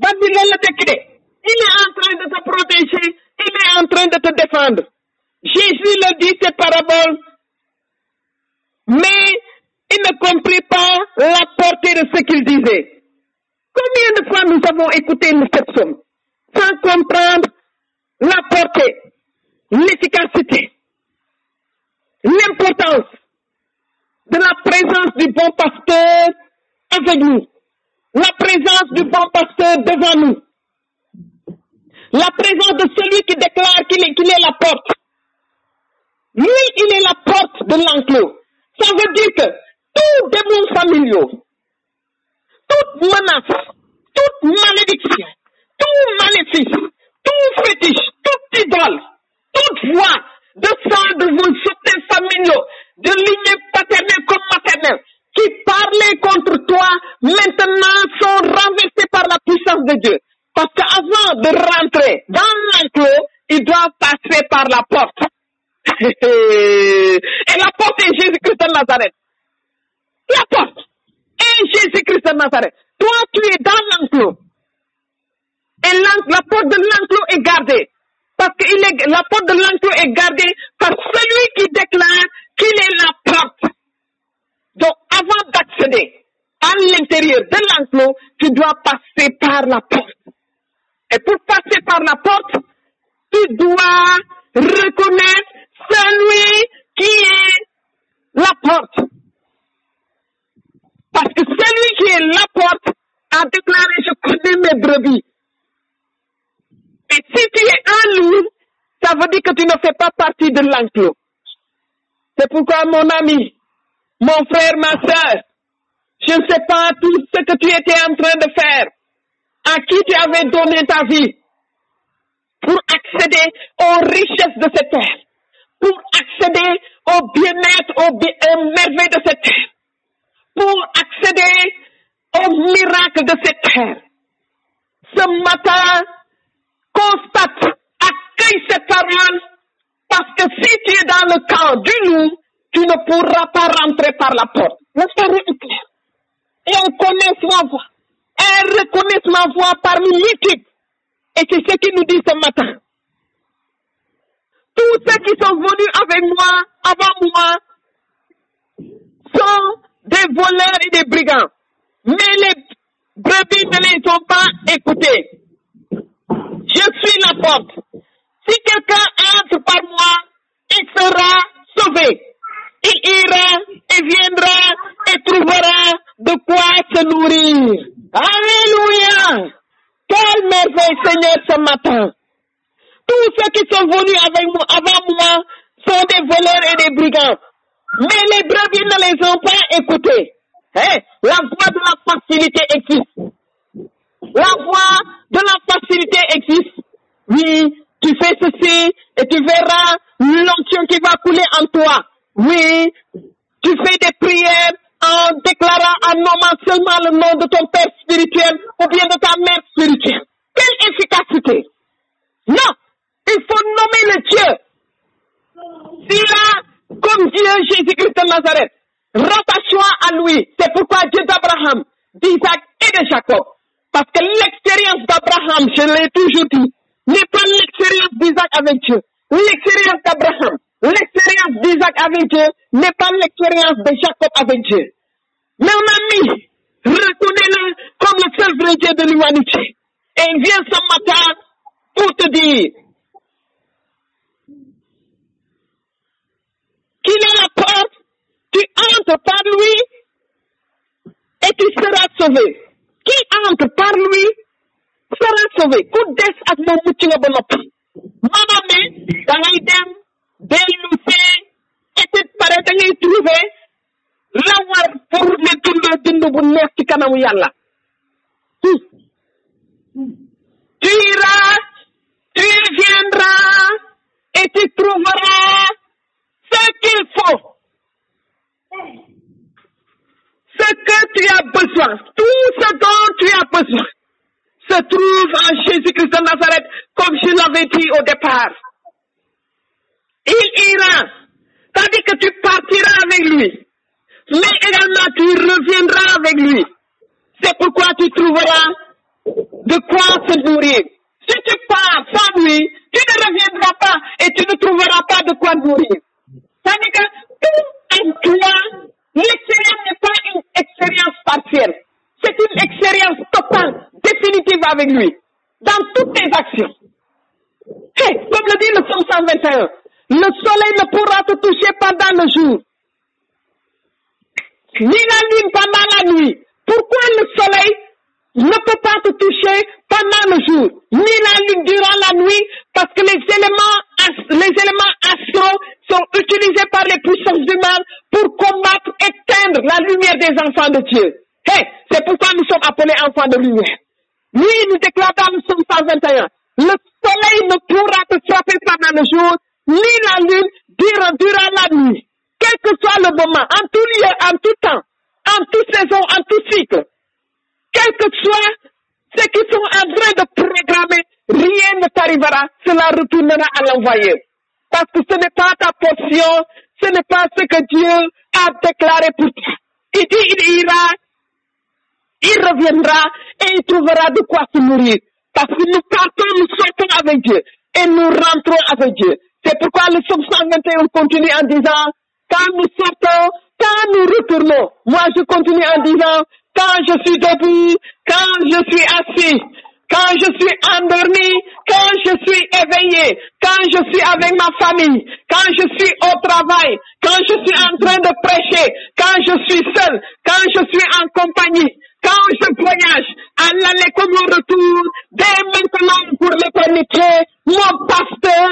ba bi loolu il est en train de te protéger il est en train de te défendre. Jésus le dit cette parabole mais il ne comprit pas la portée de ce qu'il disait. Combien de fois nous avons écouté cette somme? Sans comprendre la portée, l'efficacité, l'importance de la présence du bon pasteur avec nous, la présence du bon pasteur devant nous, la présence de celui qui déclare qu'il est, est la porte. Lui, il est la porte de l'enclos. Ça veut dire que tout démon familiaux, toute menace, toute malédiction, tout maléfice, tout fétiche, toute idole, toute voix de sang de vos certains familiaux, de lignée paternelle comme maternelle, qui parlaient contre toi, maintenant sont renversés par la puissance de Dieu. Parce qu'avant de rentrer dans l'enclos, ils doivent passer par la porte. Et la porte est Jésus-Christ de Nazareth. La porte est Jésus-Christ de Nazareth. Toi, tu es dans l'enclos. Et la porte de l'enclos est gardée. Parce que il est, la porte de l'enclos est gardée par celui qui déclare qu'il est la porte. Donc, avant d'accéder à l'intérieur de l'enclos, tu dois passer par la porte. Et pour passer par la porte, tu dois reconnaître celui qui est la porte. Parce que celui qui est la porte a déclaré, je connais mes brebis. Et si tu es en lui, ça veut dire que tu ne fais pas partie de l'enclos. C'est pourquoi mon ami, mon frère, ma soeur, je ne sais pas tout ce que tu étais en train de faire, à qui tu avais donné ta vie, pour accéder aux richesses de cette terre, pour accéder au bien-être, au, bi- aux merveilles de cette terre, pour accéder au miracle de cette terre. Ce matin, constate, accueille cette parole, parce que si tu es dans le camp du loup, tu ne pourras pas rentrer par la porte. Le parole est clair. Et on connaît ma voix. Elle reconnaît ma voix parmi multiples. Et c'est ce qu'il nous dit ce matin. Tous ceux qui sont venus avec moi, avant moi, sont des voleurs et des brigands. Mais les brebis ne les ont pas écoutés. Je suis la porte. Si quelqu'un entre par moi, il sera sauvé. Il ira et viendra et trouvera de quoi se nourrir. Alléluia. Quelle merveille, Seigneur, ce matin. Tous ceux qui sont venus avant moi sont des voleurs et des brigands. Mais les brebis ne les ont pas écoutés. Hein? La voie de la facilité existe. La voie de la facilité existe. Oui, tu fais ceci et tu verras l'onction qui va couler en toi. Oui, tu fais des prières en déclarant, en nommant seulement le nom de ton père spirituel ou bien de ta mère spirituelle. Quelle efficacité! Non, il faut nommer le Dieu. Si là, comme Dieu Jésus-Christ de Nazareth, rattache-toi à lui. C'est pourquoi Dieu d'Abraham, d'Isaac et de Jacob. Parce que l'expérience d'Abraham, je l'ai toujours dit, n'est pas l'expérience d'Isaac avec Dieu. L'expérience d'Abraham, l'expérience d'Isaac avec Dieu n'est pas l'expérience de Jacob avec Dieu. Mon ami, reconnais-le comme le seul vrai Dieu de l'humanité. Et il vient ce matin pour te dire qu'il est la porte, tu entres par lui et tu seras sauvé. Qui entre par lui sera sauvé. Ku des ak moom mucc nga ba noppi. maanaam ne da ngay dem dellu see puis pare da ngay trouver pour ne dund dund bu neex ci kanamu yàlla. Tu iras, tu viendras et tu trouveras ce qu'il faut. Ce que tu as besoin, tout ce dont tu as besoin, se trouve en Jésus-Christ de Nazareth, comme je l'avais dit au départ. Il ira, c'est-à-dire que tu partiras avec lui, mais également tu reviendras avec lui. C'est pourquoi tu trouveras de quoi se nourrir. Si tu pars sans lui, tu ne reviendras pas et tu ne trouveras pas de quoi nourrir. C'est-à-dire que tout en toi, l'expérience n'est pas une expérience partielle. C'est une expérience totale, définitive avec lui, dans toutes tes actions. Hey, comme le dit le psaume 121, le soleil ne pourra te toucher pendant le jour, ni la lune pendant la nuit. Pourquoi le soleil ne peut pas te toucher pendant le jour, ni la lune durant la nuit, parce que les éléments, les éléments astro sont utilisés par les puissances du mal pour combattre, éteindre la lumière des enfants de Dieu. Hey, c'est pourquoi nous sommes appelés enfants de lumière. Lui, nous déclare dans le psaume 121, le soleil ne pourra te frapper pendant le jour, ni la lune durant, durant la nuit. Quel que soit le moment, en tout lieu, en tout temps, en toute saison, en tout cycle, quel que soit ce qu'ils sont en train de programmer, rien ne t'arrivera, cela retournera à l'envoyé. Parce que ce n'est pas ta portion, ce n'est pas ce que Dieu a déclaré pour toi. Il dit, il ira, il reviendra et il trouvera de quoi se nourrir. Parce que nous partons, nous sortons avec Dieu et nous rentrons avec Dieu. C'est pourquoi le psaume 121 continue en disant, quand nous sortons, quand nous retournons, moi je continue en disant, quand je suis debout, quand je suis assis, quand je suis endormi, quand je suis éveillé, quand je suis avec ma famille, quand je suis au travail, quand je suis en train de prêcher, quand je suis seul, quand je suis en compagnie, quand je voyage, à l'aller comme au retour, dès maintenant pour l'éternité, mon pasteur,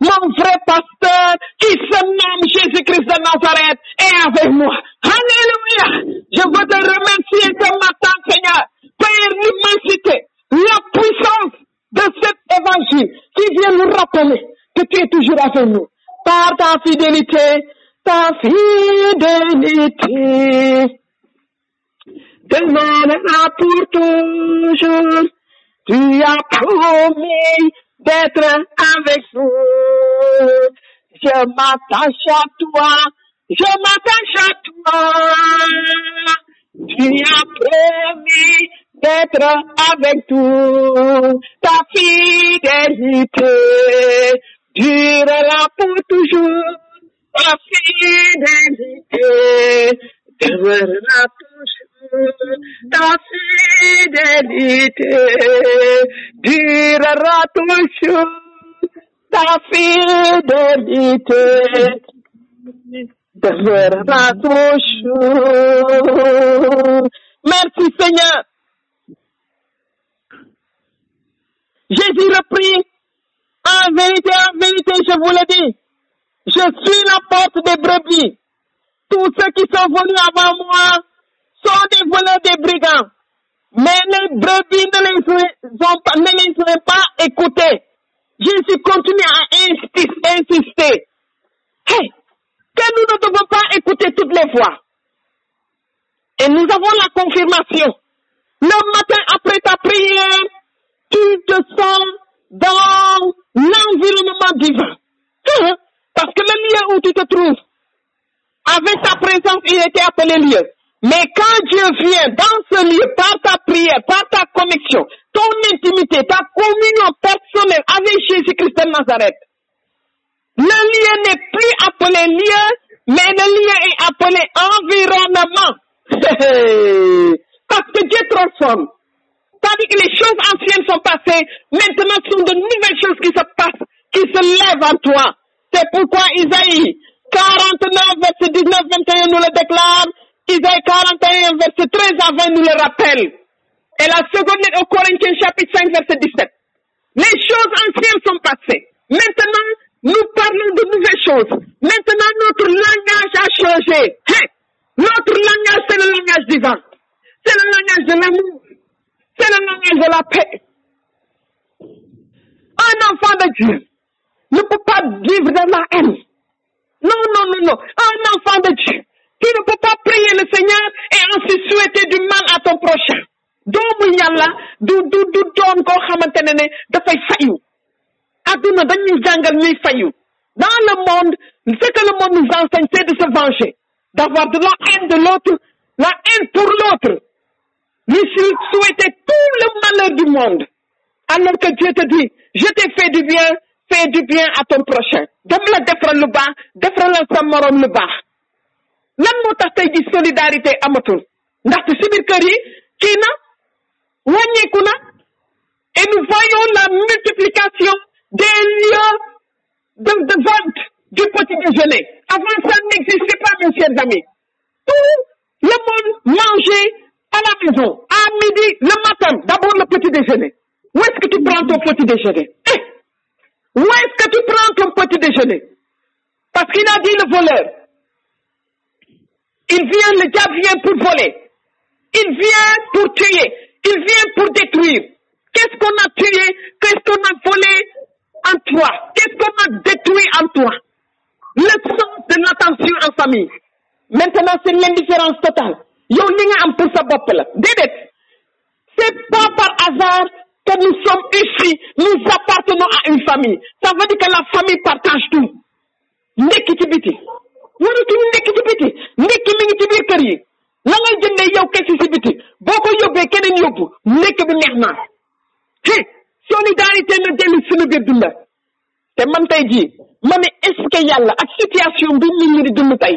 mon vrai pasteur, qui se nomme Jésus-Christ de Nazareth, est avec moi. Alléluia! Je veux te remercier ce matin, Seigneur, pour l'immensité, la puissance de cet évangile qui vient nous rappeler que tu es toujours avec nous. Par ta fidélité, ta fidélité demeurera pour toujours. Tu as promis d'être avec nous. Je m'attache à toi, je m'attache à toi. Tu as promis d'être avec nous. Ta fidélité durera pour toujours. Ta fidélité demeurera toujours. Ta fidélité durera toujours. Ta fidélité demeurera toujours. Merci Seigneur. Jésus reprit, en vérité, en vérité, je vous le dis, je suis la porte des brebis. Tous ceux qui sont venus avant moi sont des voleurs, des brigands. Mais les brebis ne les ont pas, ne les pas écoutés. Jésus continue à insister, que nous ne devons pas écouter toutes les voix. Et nous avons la confirmation. Le matin après ta prière, tu te sens dans l'environnement divin. Hein? Parce que le lieu où tu te trouves, avec sa présence, il était appelé lieu. Mais quand Dieu vient dans ce lieu, par ta prière, par ta connexion, ton intimité, ta communion personnelle avec Jésus-Christ de Nazareth, le lieu n'est plus appelé lieu, mais le lieu est appelé environnement. Parce que Dieu transforme. C'est-à-dire que les choses anciennes sont passées, maintenant ce sont de nouvelles choses qui se passent, qui se lèvent en toi. C'est pourquoi Isaïe 49, verset 19, 21 nous le déclare, Isaïe 41, verset 13 à 20 nous le rappelle. Et la seconde lettre au Corinthiens chapitre 5, verset 17. Les choses anciennes sont passées. Maintenant, nous parlons de nouvelles choses. Maintenant, notre langage a changé. Hey! Notre langage, c'est le langage divin. C'est le langage de l'amour. C'est le langage de la paix. Un enfant de Dieu ne peut pas vivre dans la haine. Non, non, non, non. Un enfant de Dieu, tu ne peux pas prier le Seigneur et ensuite souhaiter du mal à ton prochain. doomu yàlla du du du dans le monde ce que le monde nous enseigne c'est de se venger. D'avoir de la haine de l'autre la haine pour l'autre. Lui souhaiter tout le malheur du monde. Alors que Dieu te dit je t'ai fait du bien fais du bien à ton prochain. Sa lan moo tax tey solidarité amatul. Ndaxte si biir kër yi kii na wàññeeku na et nous voyons la multiplication des lieux de, de vente du petit déjeuner. Avant ça n'existait pas mes chers amis. Tout le monde mangeait à la maison à midi le matin d'abord le petit déjeuner. Où est-ce que tu prends ton petit déjeuner? Eh! Où est-ce que tu prends ton petit déjeuner? Parce qu'il a dit le voleur il vient le diable vient pour voler. Il vient pour tuer. Il vient pour détruire. Qu'est-ce qu'on a tué? Qu'est-ce qu'on a volé en toi? Qu'est-ce qu'on a détruit en toi? Le sens de l'attention en famille. Maintenant c'est l'indifférence totale. Yow li pour c'est pas par hasard que nous sommes ici. Nous appartenons à une famille. Ça veut dire que la famille partage tout. Ndekki ci biti waratuñu nekk ci biti ndekki mi ngi ci biir kër yi. La ngay jëndee yow kese si biti boo ko yóbbee keneen yóbbu ndekki bi neex na. He solidarité na dellu suñu biir dunda te man tey jii ma ne est-ce que yàlla ak situation bi nit ñi di dund tey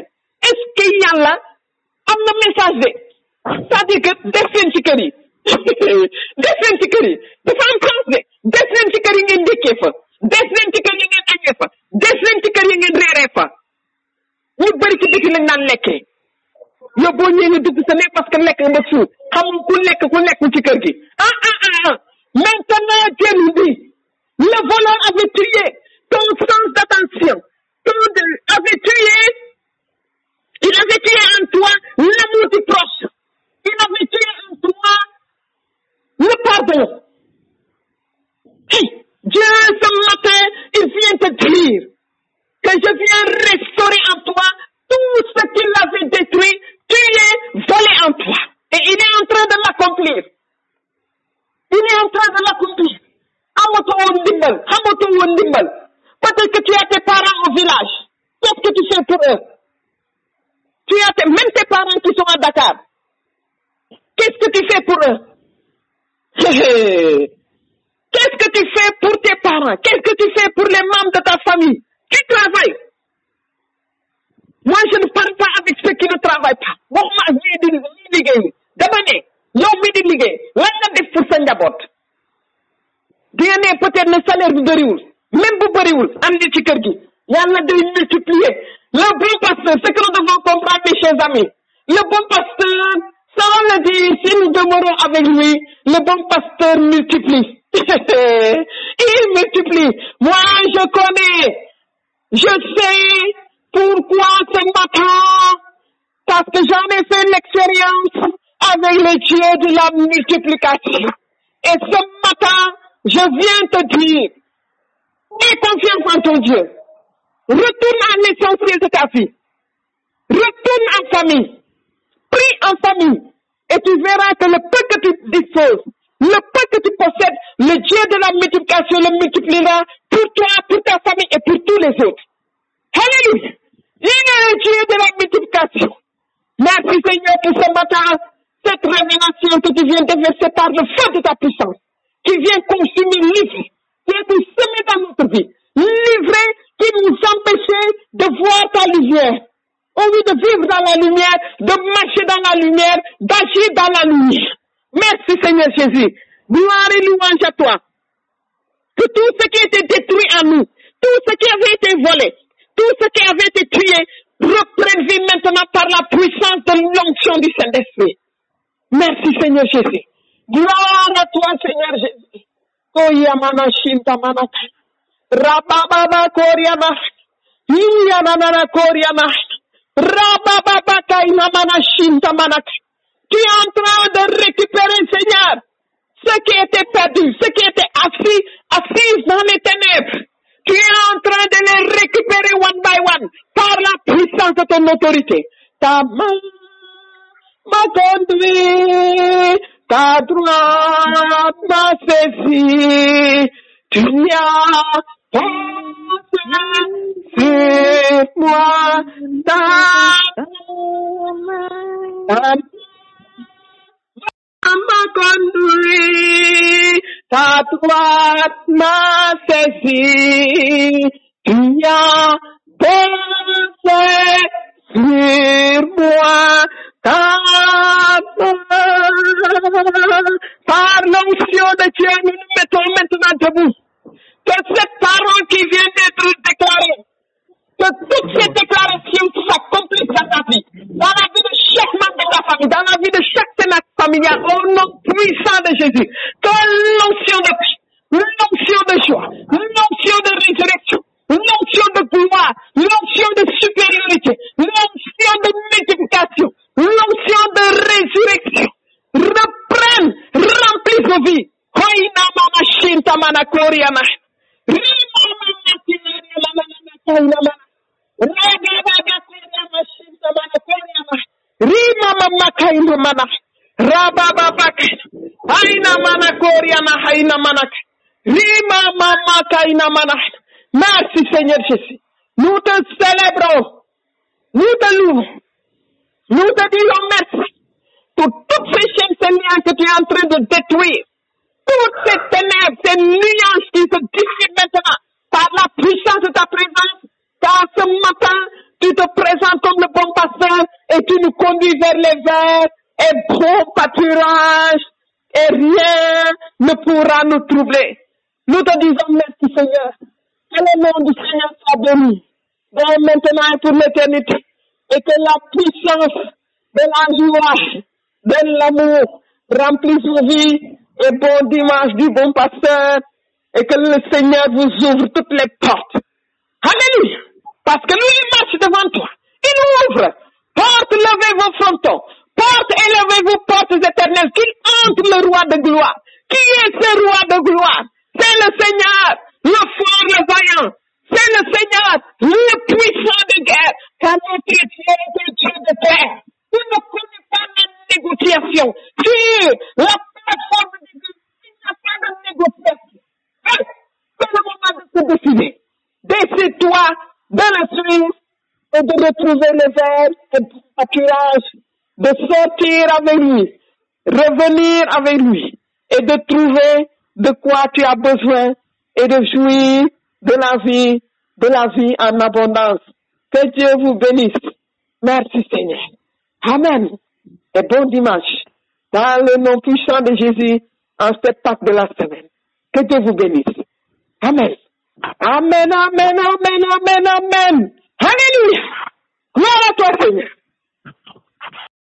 est-ce que yàlla am na message de? C'est-à-dire leen ci kër yi def leen ci kër yi dafa am sens de. Def leen ci kër yi ngeen dékkee fa des leen ci kër yi ngeen añee fa des leen ci kër yi ngeen reeree fa. Ñu bëri ci biti lañ naan lekkee yow boo ñëwee nga dugg sa nekk parce que lekk nga suur xamul ku lekk ku nekkul ci kër gi. Ah ah ah ah maintenant Dieu nous dit le voleur avait tué ton sens d'attention ton avait tué il avait tué en toi l'amour du proche. Il avait tué en toi le pardon. Hey, Dieu ce matin il vient te dire que je viens restaurer en toi tout ce qu'il avait détruit, tué, volé en toi. Et il est en train de l'accomplir. Il est en train de l'accomplir. Peut-être que tu as tes parents au village. Qu'est-ce que tu fais pour eux? Tu as même tes parents qui sont à Dakar. Qu'est-ce que tu fais pour eux? Qu'est-ce que tu fais pour tes parents? Qu'est-ce que tu fais pour les membres de ta famille? Tu travailles moi je ne parle pas avec ceux qui ne travaillent pas. Waxuma ak ñii di ñii liggéey. Dama ne yow mi di liggéey lan nga def pour sa njaboot? Ne peut-être le salaire même bu bëriwul andi ci kër gi. Yàlla day multiplier. Le bon pasteur ce que nous devons comprendre mes chers amis le bon pasteur ça on le dit si nous demeurons avec lui le bon pasteur multiplie. Il multiplie. Moi je connais je sais pourquoi ce matin parce que j'en ai fait l'expérience avec le Dieu de la multiplication. Et ce matin je viens te dire aie confiance en ton Dieu. Retourne à l'essentiel de ta vie. Retourne en famille. Prie en famille. Et tu verras que le peu que tu disposes le peu que tu possèdes le Dieu de la multiplication le multipliera pour toi pour ta famille et pour tous les autres. Alléluia. Il est le Dieu de la multiplication. Merci Seigneur pour ce matin cette révélation que tu viens de verser par le feu de ta puissance qui vient consumer l'ivre qui est semé dans notre vie. L'ivre qui nous empêchait de voir ta lumière. Au lieu de vivre dans la lumière, de marcher dans la lumière, d'agir dans la lumière. Merci Seigneur Jésus. Gloire et louange à toi. Que tout ce qui était détruit en nous, tout ce qui avait été volé, tout ce qui avait été tué, reprenne vie maintenant par la puissance de l'onction du Saint-Esprit. Merci Seigneur Jésus. Gloire à toi Seigneur Jésus. Tu es en train de récupérer, Seigneur, ce qui était perdu, ce qui était assis, assis dans les ténèbres. Tu es en train de les récupérer one by one par la puissance de ton autorité. Ta main m'a conduit, ta droite m'a saisi. Tu as c'est moi ta m'a conduit, ta droite m'a saisi, tu as pensé sur moi ta Par l'onction de Dieu, nous nous mettons maintenant debout que cette parole qui vient d'être déclarée, que toutes ces déclarations s'accomplissent dans ta vie, dans la vie de chaque membre de ta famille, dans la vie de chaque sénat familial, au nom puissant de Jésus, que l'onction de paix, l'onction de joie, l'onction de résurrection, l'onction de gloire, l'onction de supériorité, l'onction de multiplication, l'onction de résurrection, reprenne, remplisse vos vies. Hoina mama shinta mana koriama. Rima mama kaina mana. Rababa bak. Aina mana koriama haina mana. Rima mama kaina mana. Merci Seigneur Jésus. Nous te célébrons. Nous te louons. Nous te disons merci pour toutes ces chaînes, que tu es en train de détruire toutes ces ténèbres, ces nuances qui se dissipent maintenant par la puissance de ta présence, car ce matin, tu te présentes comme le bon pasteur et tu nous conduis vers les verts et bon pâturage et rien ne pourra nous troubler. Nous te disons merci Seigneur. Que le nom du Seigneur soit béni, dès maintenant et pour l'éternité, et que la puissance de la joie, de l'amour remplisse vos vies et bon dimanche du bon pasteur et que le Seigneur vous ouvre toutes les portes. Alléluia. Parce que lui, il marche devant toi. Il ouvre. Porte, levez vos frontons. Porte, élevez vos portes éternelles. Qu'il entre le roi de gloire. Qui est ce roi de gloire? C'est le Seigneur, le fort, le vaillant. C'est le Seigneur, le puissant de guerre. Car notre Dieu est un Dieu de paix. Il ne connaît pas de négociation. Sur la plateforme de Dieu, il n'y a pas de négociation. Que le joie de le suivre et de retrouver les airs et le pâturage, de sortir avec lui, revenir avec lui et de trouver de quoi tu as besoin et de jouir de la vie, de la vie en abondance. Que Dieu vous bénisse. Merci Seigneur. Amen. Et bon dimanche. Dans le nom puissant de Jésus, en cette Pâque de la semaine. Que Dieu vous bénisse. Amen. Amen, amen, amen, amen, amen. Alléluia. Gloire à toi, Seigneur.